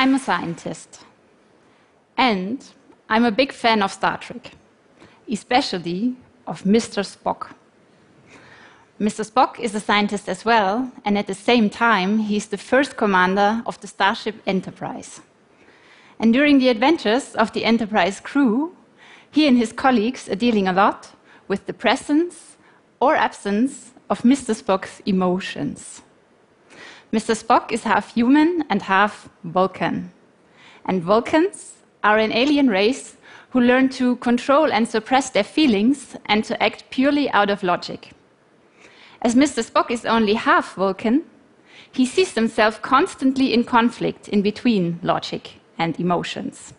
I'm a scientist, and I'm a big fan of Star Trek, especially of Mr. Spock. Mr. Spock is a scientist as well, and at the same time, he's the first commander of the Starship Enterprise. And during the adventures of the Enterprise crew, he and his colleagues are dealing a lot with the presence or absence of Mr. Spock's emotions. Mr. Spock is half human and half Vulcan. And Vulcans are an alien race who learn to control and suppress their feelings and to act purely out of logic. As Mr. Spock is only half Vulcan, he sees himself constantly in conflict in between logic and emotions.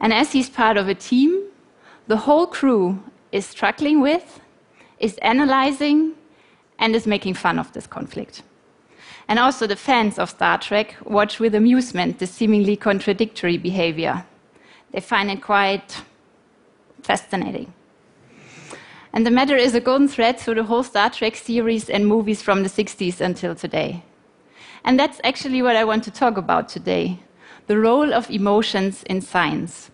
And as he's part of a team, the whole crew is struggling with, is analyzing, and is making fun of this conflict. And also, the fans of Star Trek watch with amusement the seemingly contradictory behavior. They find it quite fascinating. And the matter is a golden thread through the whole Star Trek series and movies from the 60s until today. And that's actually what I want to talk about today the role of emotions in science.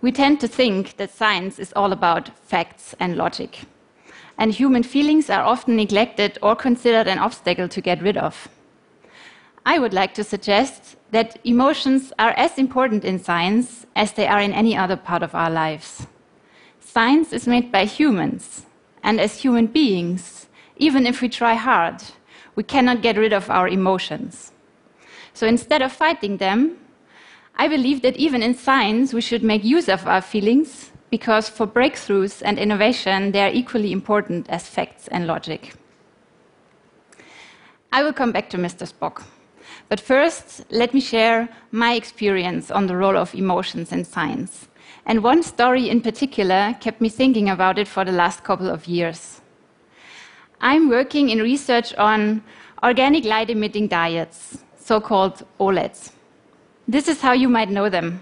We tend to think that science is all about facts and logic, and human feelings are often neglected or considered an obstacle to get rid of. I would like to suggest that emotions are as important in science as they are in any other part of our lives. Science is made by humans, and as human beings, even if we try hard, we cannot get rid of our emotions. So instead of fighting them, I believe that even in science, we should make use of our feelings because for breakthroughs and innovation, they are equally important as facts and logic. I will come back to Mr. Spock. But first, let me share my experience on the role of emotions in science. And one story in particular kept me thinking about it for the last couple of years. I'm working in research on organic light emitting diodes, so called OLEDs. This is how you might know them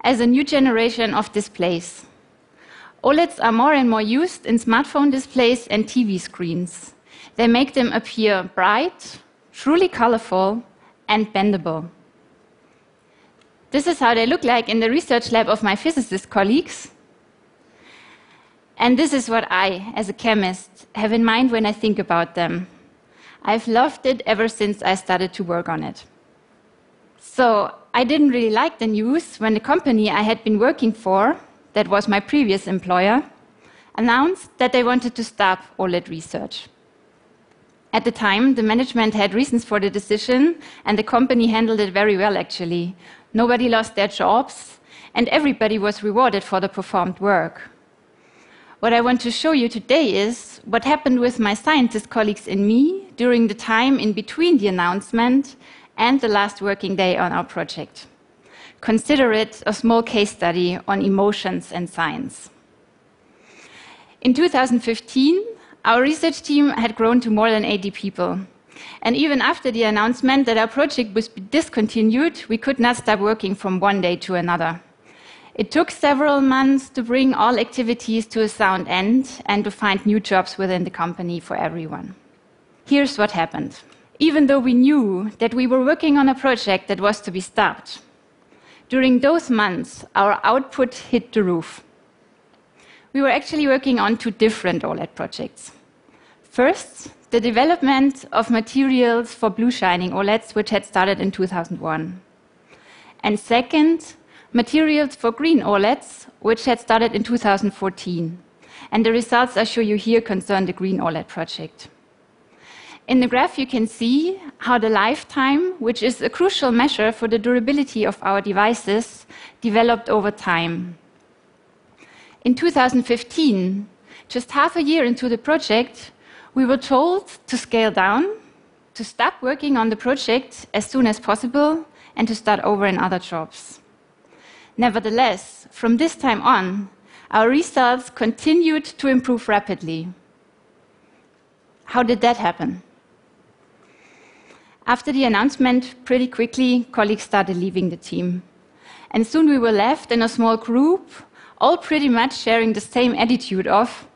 as a new generation of displays. OLEDs are more and more used in smartphone displays and TV screens. They make them appear bright, truly colorful, and bendable. This is how they look like in the research lab of my physicist colleagues. And this is what I, as a chemist, have in mind when I think about them. I've loved it ever since I started to work on it. So I didn't really like the news when the company I had been working for, that was my previous employer, announced that they wanted to stop OLED research. At the time, the management had reasons for the decision, and the company handled it very well, actually. Nobody lost their jobs, and everybody was rewarded for the performed work. What I want to show you today is what happened with my scientist colleagues and me during the time in between the announcement and the last working day on our project. Consider it a small case study on emotions and science. In 2015, our research team had grown to more than 80 people. And even after the announcement that our project was discontinued, we could not stop working from one day to another. It took several months to bring all activities to a sound end and to find new jobs within the company for everyone. Here's what happened. Even though we knew that we were working on a project that was to be stopped, during those months, our output hit the roof. We were actually working on two different OLED projects. First, the development of materials for blue shining OLEDs, which had started in 2001. And second, materials for green OLEDs, which had started in 2014. And the results I show you here concern the green OLED project. In the graph, you can see how the lifetime, which is a crucial measure for the durability of our devices, developed over time. In 2015, just half a year into the project, we were told to scale down, to stop working on the project as soon as possible, and to start over in other jobs. Nevertheless, from this time on, our results continued to improve rapidly. How did that happen? After the announcement, pretty quickly, colleagues started leaving the team. And soon we were left in a small group, all pretty much sharing the same attitude of,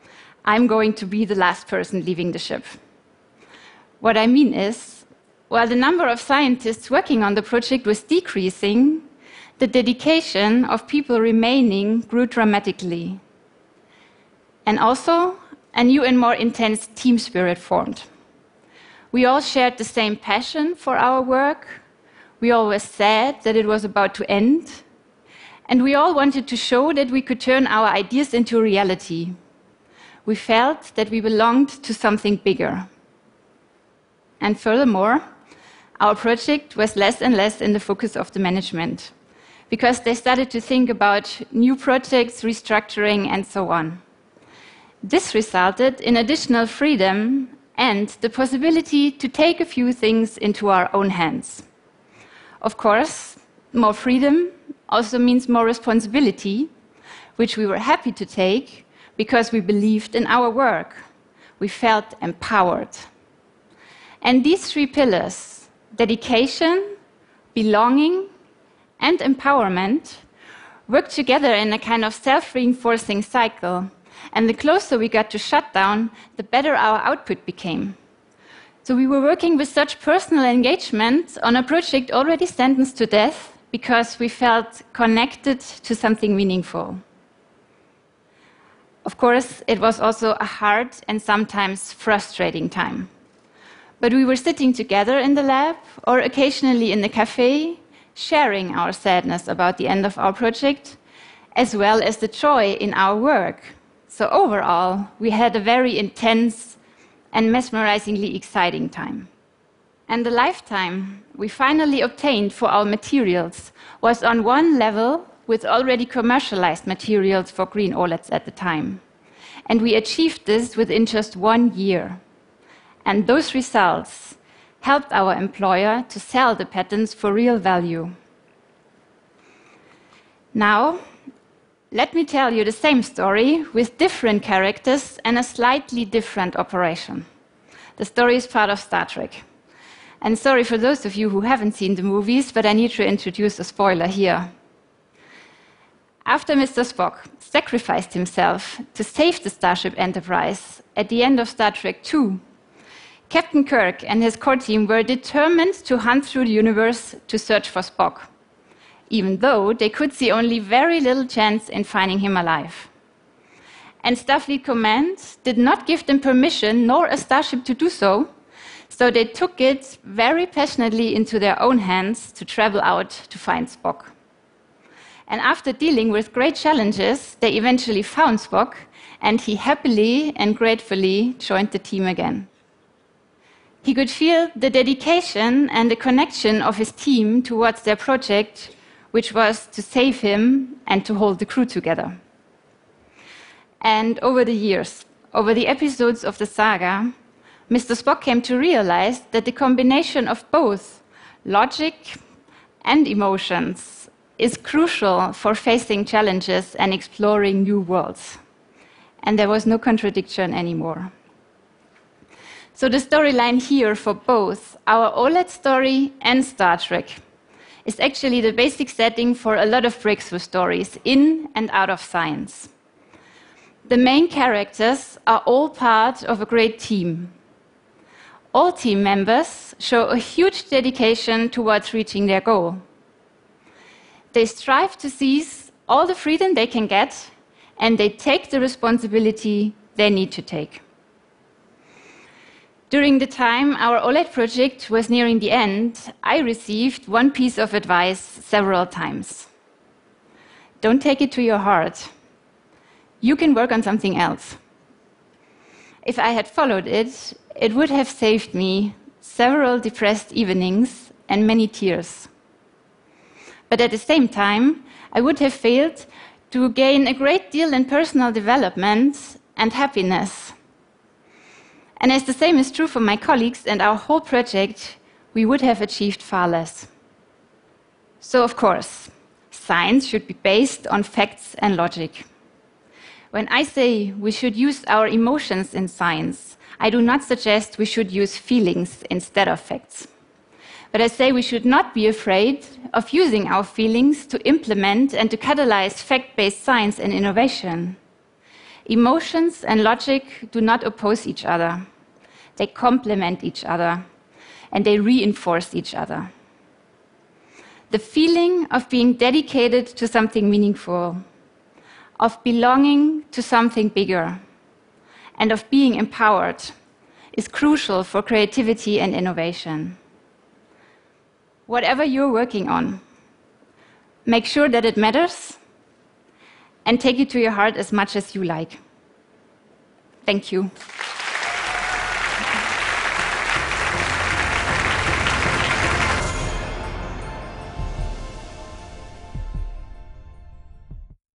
I'm going to be the last person leaving the ship. What I mean is, while the number of scientists working on the project was decreasing, the dedication of people remaining grew dramatically. And also, a new and more intense team spirit formed. We all shared the same passion for our work. We always said that it was about to end. And we all wanted to show that we could turn our ideas into reality. We felt that we belonged to something bigger. And furthermore, our project was less and less in the focus of the management because they started to think about new projects, restructuring, and so on. This resulted in additional freedom and the possibility to take a few things into our own hands. Of course, more freedom also means more responsibility, which we were happy to take because we believed in our work. We felt empowered. And these three pillars dedication, belonging, and empowerment work together in a kind of self reinforcing cycle. And the closer we got to shutdown, the better our output became. So we were working with such personal engagement on a project already sentenced to death because we felt connected to something meaningful. Of course, it was also a hard and sometimes frustrating time. But we were sitting together in the lab or occasionally in the cafe, sharing our sadness about the end of our project, as well as the joy in our work. So, overall, we had a very intense and mesmerizingly exciting time. And the lifetime we finally obtained for our materials was on one level with already commercialized materials for green OLEDs at the time. And we achieved this within just one year. And those results helped our employer to sell the patents for real value. Now, let me tell you the same story with different characters and a slightly different operation. The story is part of Star Trek. And sorry for those of you who haven't seen the movies, but I need to introduce a spoiler here. After Mr. Spock sacrificed himself to save the Starship Enterprise at the end of Star Trek II, Captain Kirk and his core team were determined to hunt through the universe to search for Spock, even though they could see only very little chance in finding him alive. And Starfleet Command did not give them permission nor a starship to do so, so they took it very passionately into their own hands to travel out to find Spock. And after dealing with great challenges, they eventually found Spock, and he happily and gratefully joined the team again. He could feel the dedication and the connection of his team towards their project, which was to save him and to hold the crew together. And over the years, over the episodes of the saga, Mr. Spock came to realize that the combination of both logic and emotions is crucial for facing challenges and exploring new worlds. And there was no contradiction anymore. So the storyline here for both our OLED story and Star Trek is actually the basic setting for a lot of breakthrough stories in and out of science. The main characters are all part of a great team. All team members show a huge dedication towards reaching their goal. They strive to seize all the freedom they can get, and they take the responsibility they need to take. During the time our OLED project was nearing the end, I received one piece of advice several times. Don't take it to your heart. You can work on something else. If I had followed it, it would have saved me several depressed evenings and many tears. But at the same time, I would have failed to gain a great deal in personal development and happiness and as the same is true for my colleagues and our whole project, we would have achieved far less. So, of course, science should be based on facts and logic. When I say we should use our emotions in science, I do not suggest we should use feelings instead of facts. But I say we should not be afraid of using our feelings to implement and to catalyze fact based science and innovation. Emotions and logic do not oppose each other, they complement each other. and they reinforce each other. The feeling of being dedicated to something meaningful, of belonging to something bigger, and of being empowered is crucial for creativity and innovation. Whatever you're working on, make sure that it matters and take it to your heart as much as you like. Thank you.